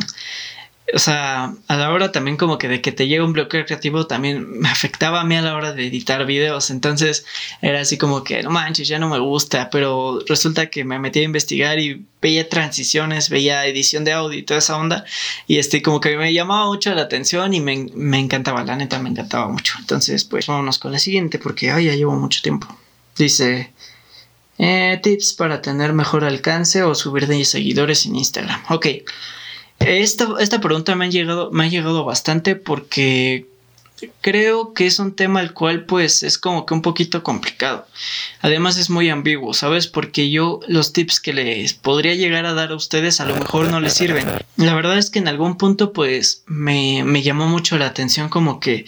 o sea, a la hora también como que de que te llega un bloqueo creativo también me afectaba a mí a la hora de editar videos. Entonces era así como que, no manches, ya no me gusta. Pero resulta que me metí a investigar y veía transiciones, veía edición de audio y toda esa onda. Y este como que me llamaba mucho la atención y me, me encantaba, la neta me encantaba mucho. Entonces pues vámonos con la siguiente porque ay, ya llevo mucho tiempo. Dice... Eh, tips para tener mejor alcance o subir de seguidores en Instagram. Ok. Esta, esta pregunta me ha, llegado, me ha llegado bastante porque creo que es un tema el cual pues es como que un poquito complicado. Además es muy ambiguo, ¿sabes? Porque yo los tips que les podría llegar a dar a ustedes a lo mejor no les sirven. La verdad es que en algún punto pues me, me llamó mucho la atención como que...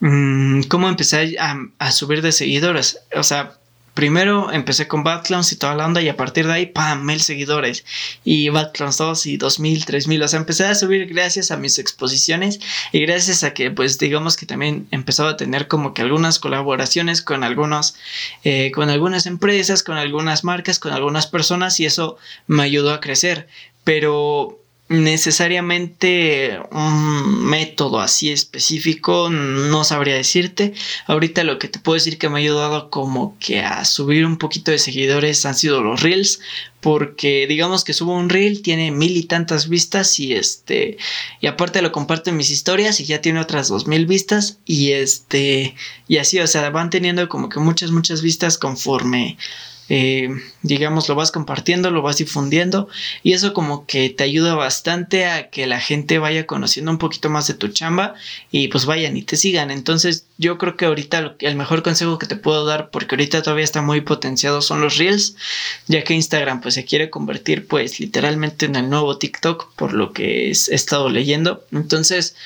Mmm, cómo empecé a, a subir de seguidores. O sea, Primero empecé con Batclowns y toda la onda y a partir de ahí, ¡pam! mil seguidores. Y Batclowns 2 y 2000, 3000. O sea, empecé a subir gracias a mis exposiciones y gracias a que, pues, digamos que también empezaba a tener como que algunas colaboraciones con algunos, eh, con algunas empresas, con algunas marcas, con algunas personas y eso me ayudó a crecer. Pero necesariamente un método así específico no sabría decirte. Ahorita lo que te puedo decir que me ha ayudado como que a subir un poquito de seguidores han sido los reels porque digamos que subo un reel tiene mil y tantas vistas y este y aparte lo comparto en mis historias y ya tiene otras dos mil vistas y este y así o sea van teniendo como que muchas muchas vistas conforme eh, digamos, lo vas compartiendo, lo vas difundiendo y eso como que te ayuda bastante a que la gente vaya conociendo un poquito más de tu chamba y pues vayan y te sigan. Entonces yo creo que ahorita el mejor consejo que te puedo dar, porque ahorita todavía está muy potenciado, son los reels, ya que Instagram pues se quiere convertir pues literalmente en el nuevo TikTok, por lo que he estado leyendo. Entonces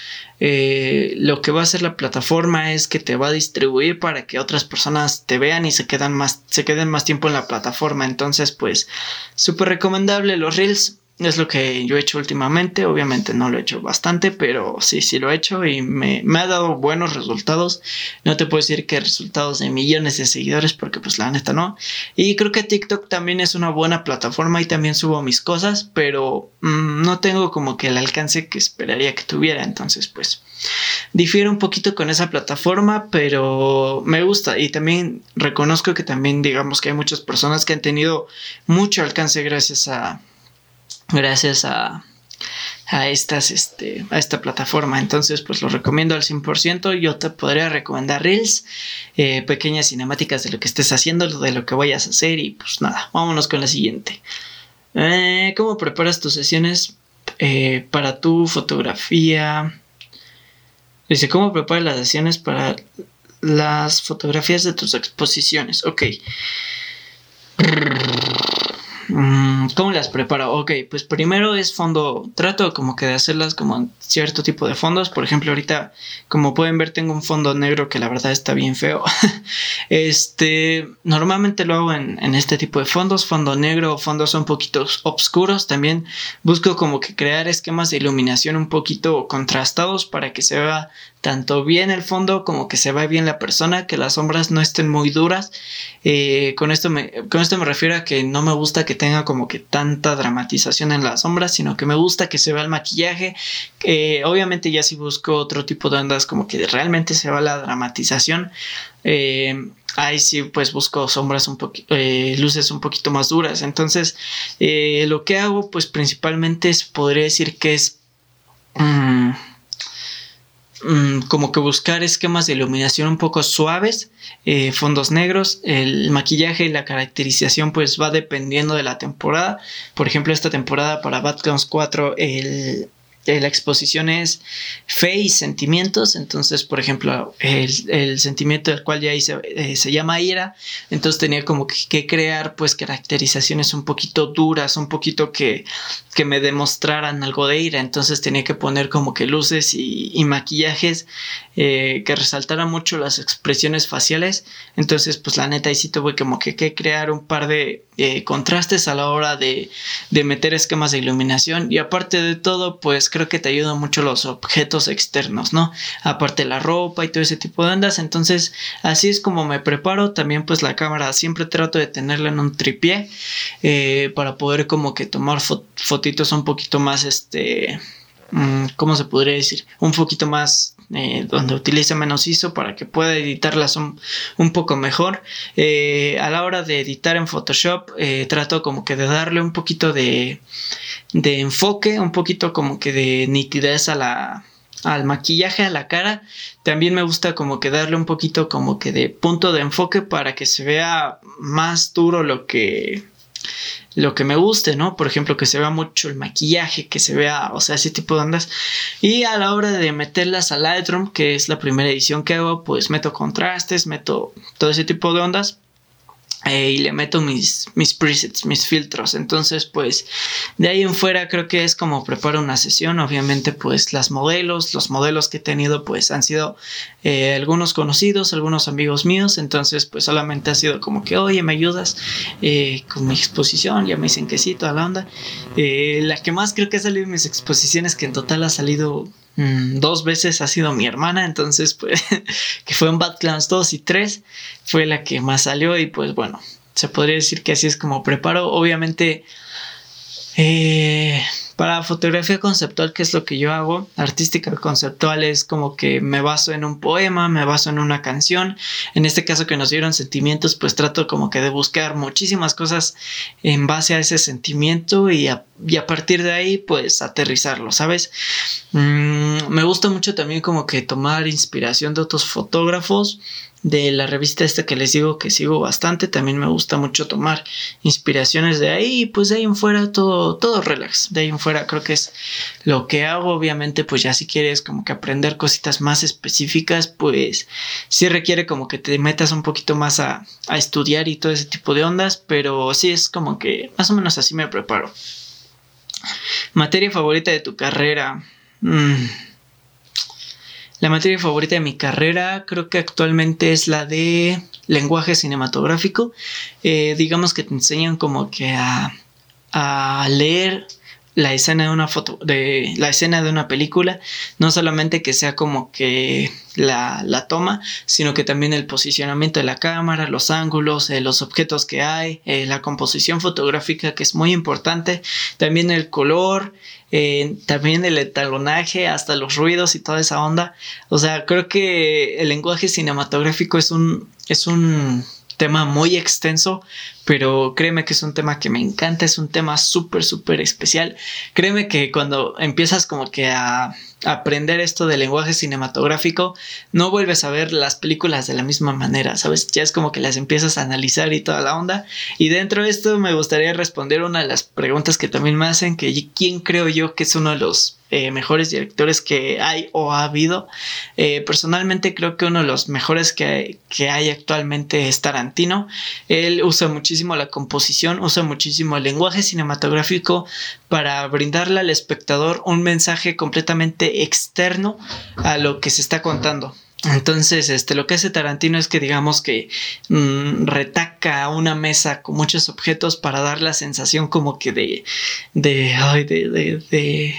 eh, lo que va a hacer la plataforma es que te va a distribuir para que otras personas te vean y se quedan más, se queden más tiempo en la plataforma. Entonces, pues, súper recomendable los reels. Es lo que yo he hecho últimamente. Obviamente no lo he hecho bastante, pero sí, sí lo he hecho y me, me, ha dado buenos resultados. No te puedo decir que resultados de millones de seguidores, porque pues la neta no. Y creo que TikTok también es una buena plataforma y también subo mis cosas, pero mmm, no tengo como que el alcance que esperaría que tuviera. Entonces, pues difiere un poquito con esa plataforma, pero me gusta y también reconozco que también digamos que hay muchas personas que han tenido mucho alcance gracias a gracias a, a estas, este, a esta plataforma. Entonces, pues lo recomiendo al 100%. Yo te podría recomendar Reels, eh, pequeñas cinemáticas de lo que estés haciendo, de lo que vayas a hacer. Y pues nada, vámonos con la siguiente. Eh, ¿Cómo preparas tus sesiones eh, para tu fotografía? Dice, ¿cómo preparas las sesiones para las fotografías de tus exposiciones. Ok. Mm, ¿Cómo las preparo? Ok, pues primero es fondo, trato como que de hacerlas como cierto tipo de fondos. Por ejemplo, ahorita, como pueden ver, tengo un fondo negro que la verdad está bien feo. este, normalmente lo hago en, en, este tipo de fondos, fondo negro fondos un poquito oscuros. También busco como que crear esquemas de iluminación un poquito contrastados para que se vea tanto bien el fondo como que se vea bien la persona, que las sombras no estén muy duras. Eh, con, esto me, con esto me refiero a que no me gusta que tenga como que tanta dramatización en las sombras, sino que me gusta que se vea el maquillaje. Eh, obviamente ya si busco otro tipo de ondas como que realmente se vea la dramatización. Eh, ahí sí pues busco sombras un poquito, luces un poquito más duras. Entonces lo que hago pues principalmente es, podría decir que es... Mm, Mm, como que buscar esquemas de iluminación un poco suaves, eh, fondos negros, el maquillaje y la caracterización pues va dependiendo de la temporada. Por ejemplo, esta temporada para Batcons 4 el, la exposición es fe y sentimientos. Entonces, por ejemplo, el, sentimiento del cual ya hice eh, se llama ira. Entonces tenía como que, crear pues caracterizaciones un poquito duras, un poquito que, que, me demostraran algo de ira. Entonces tenía que poner como que luces y, maquillajes eh, que resaltaran mucho las expresiones faciales. Entonces, pues la neta ahí sí tuve como que, que crear un par de eh, contrastes a la hora de, de meter esquemas de iluminación. Y aparte de todo, pues creo que te ayudan mucho los objetos externos, ¿no? Aparte la ropa y todo ese tipo de ondas. Entonces, así es como me preparo. También pues la cámara siempre trato de tenerla en un tripié eh, para poder como que tomar fotitos un poquito más, este, mm, ¿cómo se podría decir? Un poquito más eh, donde utilice menos ISO para que pueda editarlas un, un poco mejor. Eh, a la hora de editar en Photoshop eh, trato como que de darle un poquito de, de enfoque, un poquito como que de nitidez a la, al maquillaje, a la cara. También me gusta como que darle un poquito como que de punto de enfoque para que se vea más duro lo que lo que me guste, ¿no? Por ejemplo, que se vea mucho el maquillaje, que se vea, o sea, ese tipo de ondas. Y a la hora de meterlas a Lightroom, que es la primera edición que hago, pues meto contrastes, meto todo ese tipo de ondas eh, y le meto mis, mis presets, mis filtros. Entonces, pues de ahí en fuera creo que es como preparo una sesión. Obviamente, pues las modelos, los modelos que he tenido, pues han sido eh, algunos conocidos, algunos amigos míos. Entonces, pues solamente ha sido como que, oye, me ayudas eh, con mi exposición. Ya me dicen que sí, toda la onda. la que más creo que ha salido en mis exposiciones, que en total ha salido Mm, dos veces ha sido mi hermana, entonces pues que fue en Bad Clans 2 y 3 fue la que más salió y pues bueno, se podría decir que así es como preparo, obviamente eh, para fotografía conceptual, ¿qué es lo que yo hago? Artística conceptual es como que me baso en un poema, me baso en una canción. En este caso que nos dieron sentimientos, pues trato como que de buscar muchísimas cosas en base a ese sentimiento y a, partir de ahí, pues aterrizarlo, ¿sabes? Mm, me gusta mucho también como que tomar inspiración de otros fotógrafos de la revista esta que les digo que sigo bastante, también me gusta mucho tomar inspiraciones de ahí, pues de ahí en fuera todo, todo relax, de ahí en fuera creo que es lo que hago, obviamente pues ya si quieres como que aprender cositas más específicas, pues sí requiere como que te metas un poquito más a, a estudiar y todo ese tipo de ondas, pero sí es como que más o menos así me preparo. Materia favorita de tu carrera. Mm. La materia favorita de mi carrera creo que actualmente es la de lenguaje cinematográfico. Eh, digamos que te enseñan como que a, leer la escena de una foto, de la escena de una película, no solamente que sea como que la, la toma, sino que también el posicionamiento de la cámara, los ángulos, eh, los objetos que hay, eh, la composición fotográfica que es muy importante, también el color, eh, también el etalonaje, hasta los ruidos y toda esa onda. O sea, creo que el lenguaje cinematográfico es un, es un tema muy extenso, pero créeme que es un tema que me encanta, es un tema súper, súper especial. Créeme que cuando empiezas como que a aprender esto del lenguaje cinematográfico, no vuelves a ver las películas de la misma manera, ¿sabes? Ya es como que las empiezas a analizar y toda la onda. Y dentro de esto me gustaría responder una de las preguntas que también me hacen, que quién creo yo que es uno de los eh, mejores directores que hay o ha habido. Eh, personalmente creo que uno de los mejores que, que, hay actualmente es Tarantino. Él usa muchísimo la composición, usa muchísimo el lenguaje cinematográfico para brindarle al espectador un mensaje completamente externo a lo que se está contando. Entonces, este, lo que hace Tarantino es que digamos que mm, retaca una mesa con muchos objetos para dar la sensación como que de, de, ay, de, de, de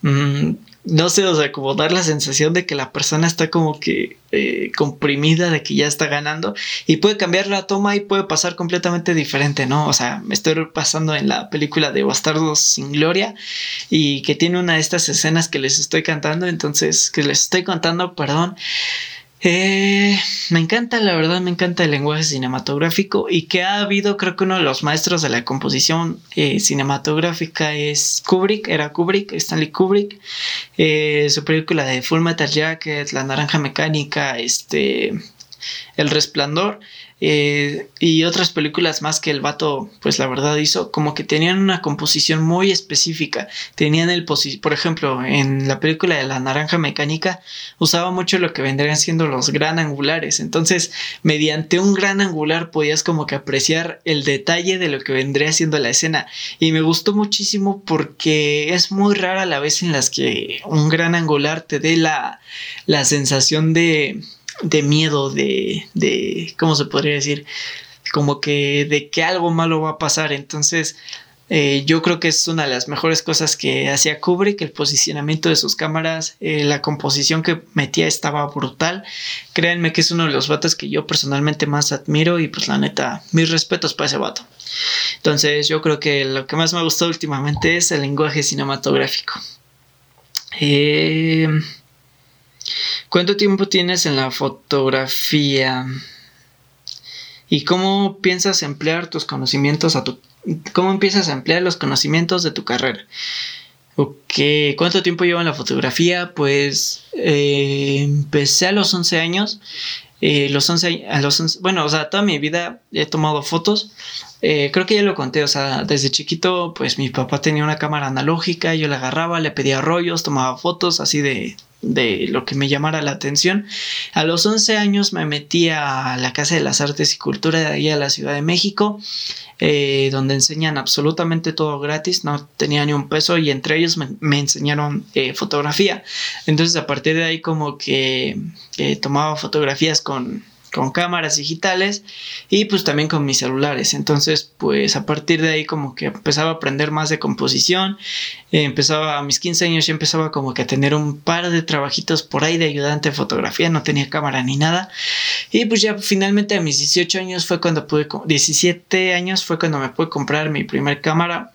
mm, no sé, o sea, como dar la sensación de que la persona está como que eh, comprimida, de que ya está ganando y puede cambiar la toma y puede pasar completamente diferente, ¿no? O sea, me estoy pasando en la película de Bastardos sin Gloria y que tiene una de estas escenas que les estoy cantando, entonces, que les estoy contando, perdón. Eh, me encanta, la verdad, me encanta el lenguaje cinematográfico y que ha habido, creo que uno de los maestros de la composición eh, cinematográfica es Kubrick, era Kubrick, Stanley Kubrick, eh, su película de Full Metal Jacket, La Naranja Mecánica, este, El Resplandor. Eh, y otras películas más que el vato, pues la verdad hizo, como que tenían una composición muy específica. Tenían el, por ejemplo, en la película de la naranja mecánica, usaba mucho lo que vendrían siendo los gran angulares. Entonces, mediante un gran angular podías como que apreciar el detalle de lo que vendría siendo la escena. Y me gustó muchísimo porque es muy rara la vez en las que un gran angular te dé la, la sensación de de miedo, de, de, ¿cómo se podría decir? Como que de que algo malo va a pasar. Entonces, eh, yo creo que es una de las mejores cosas que hacía Kubrick, el posicionamiento de sus cámaras, eh, la composición que metía estaba brutal. Créanme que es uno de los vatos que yo personalmente más admiro y pues la neta, mis respetos para ese vato. Entonces yo creo que lo que más me ha gustado últimamente es el lenguaje cinematográfico. Eh, ¿Cuánto tiempo tienes en la fotografía? ¿Y cómo piensas emplear tus conocimientos a tu... ¿Cómo empiezas a emplear los conocimientos de tu carrera? Ok, ¿cuánto tiempo llevo en la fotografía? Pues eh, empecé a los 11 años. Eh, los 11, a los bueno, o sea, toda mi vida he tomado fotos. Eh, creo que ya lo conté, o sea, desde chiquito, pues mi papá tenía una cámara analógica, yo la agarraba, le pedía rollos, tomaba fotos así de, de lo que me llamara la atención. A los 11 años me metí a la Casa de las Artes y Cultura de ahí a la Ciudad de México, eh, donde enseñan absolutamente todo gratis, no tenía ni un peso y entre ellos me, enseñaron eh, fotografía. Entonces a partir de ahí como que tomaba fotografías con con cámaras digitales y pues también con mis celulares. Entonces pues a partir de ahí como que empezaba a aprender más de composición. Empezaba a mis 15 años ya empezaba como que a tener un par de trabajitos por ahí de ayudante de fotografía. No tenía cámara ni nada. Y pues ya finalmente a mis 18 años fue cuando pude, 17 años fue cuando me pude comprar mi primer cámara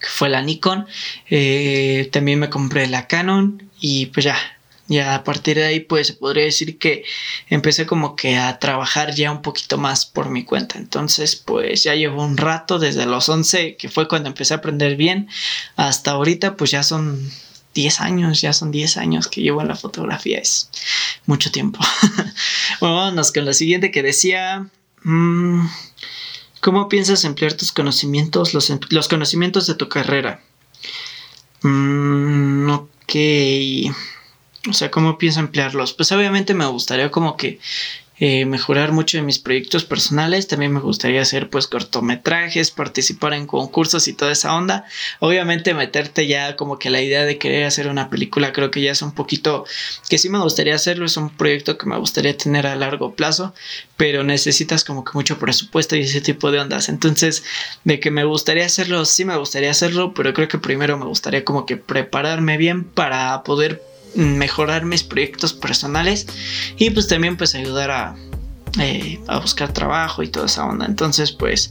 que fue la Nikon. Eh, también me compré la Canon y pues ya y a partir de ahí, pues podría decir que empecé como que a trabajar ya un poquito más por mi cuenta. Entonces, pues ya llevo un rato, desde los 11, que fue cuando empecé a aprender bien, hasta ahorita, pues ya son 10 años, ya son 10 años que llevo en la fotografía, es mucho tiempo. bueno, vámonos con la siguiente que decía... Mm, ¿Cómo piensas emplear tus conocimientos, los, los conocimientos de tu carrera? Mm, ok. O sea, ¿cómo pienso emplearlos? Pues obviamente me gustaría como que eh, mejorar mucho en mis proyectos personales. También me gustaría hacer pues cortometrajes, participar en concursos y toda esa onda. Obviamente meterte ya como que la idea de querer hacer una película creo que ya es un poquito que sí me gustaría hacerlo. Es un proyecto que me gustaría tener a largo plazo, pero necesitas como que mucho presupuesto y ese tipo de ondas. Entonces, de que me gustaría hacerlo, sí me gustaría hacerlo, pero creo que primero me gustaría como que prepararme bien para poder mejorar mis proyectos personales y pues también pues ayudar a, eh, a buscar trabajo y toda esa onda. Entonces, pues,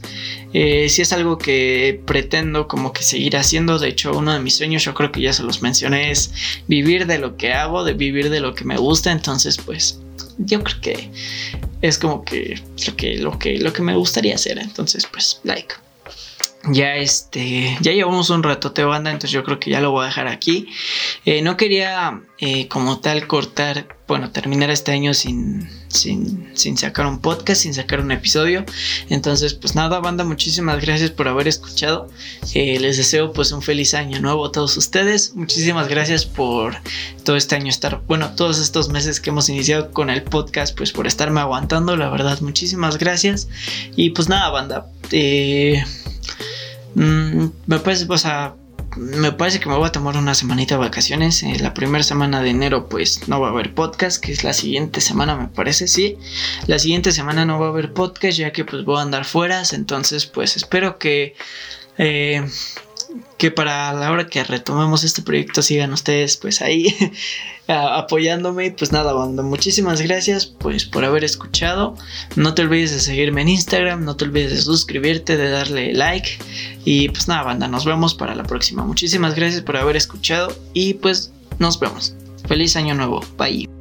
eh, si es algo que pretendo como que seguir haciendo. De hecho, uno de mis sueños, yo creo que ya se los mencioné, es vivir de lo que hago, de vivir de lo que me gusta. Entonces, pues, yo creo que es como que lo que, lo que, lo que me gustaría hacer. Entonces, pues, like ya este ya llevamos un ratote banda entonces yo creo que ya lo voy a dejar aquí. Eh, no quería eh, como tal cortar bueno terminar este año sin, sin, sin sacar un podcast sin sacar un episodio. Entonces pues nada banda muchísimas gracias por haber escuchado. Eh, les deseo pues un feliz año nuevo a todos ustedes. Muchísimas gracias por todo este año estar bueno todos estos meses que hemos iniciado con el podcast pues por estarme aguantando. La verdad muchísimas gracias. Y pues nada banda eh Mm, me parece, o me parece que me voy a tomar una semanita de vacaciones. Eh, la primera semana de enero, pues no va a haber podcast, que es la siguiente semana, me parece, sí. La siguiente semana no va a haber podcast, ya que pues voy a andar fuera. Entonces, pues espero que eh, que para la hora que retomemos este proyecto sigan ustedes pues ahí apoyándome. Pues nada, banda, muchísimas gracias pues por haber escuchado. No te olvides de seguirme en Instagram, no te olvides de suscribirte, de darle like. Y pues nada, banda, nos vemos para la próxima. Muchísimas gracias por haber escuchado y pues nos vemos. Feliz año nuevo. Bye.